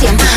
siempre.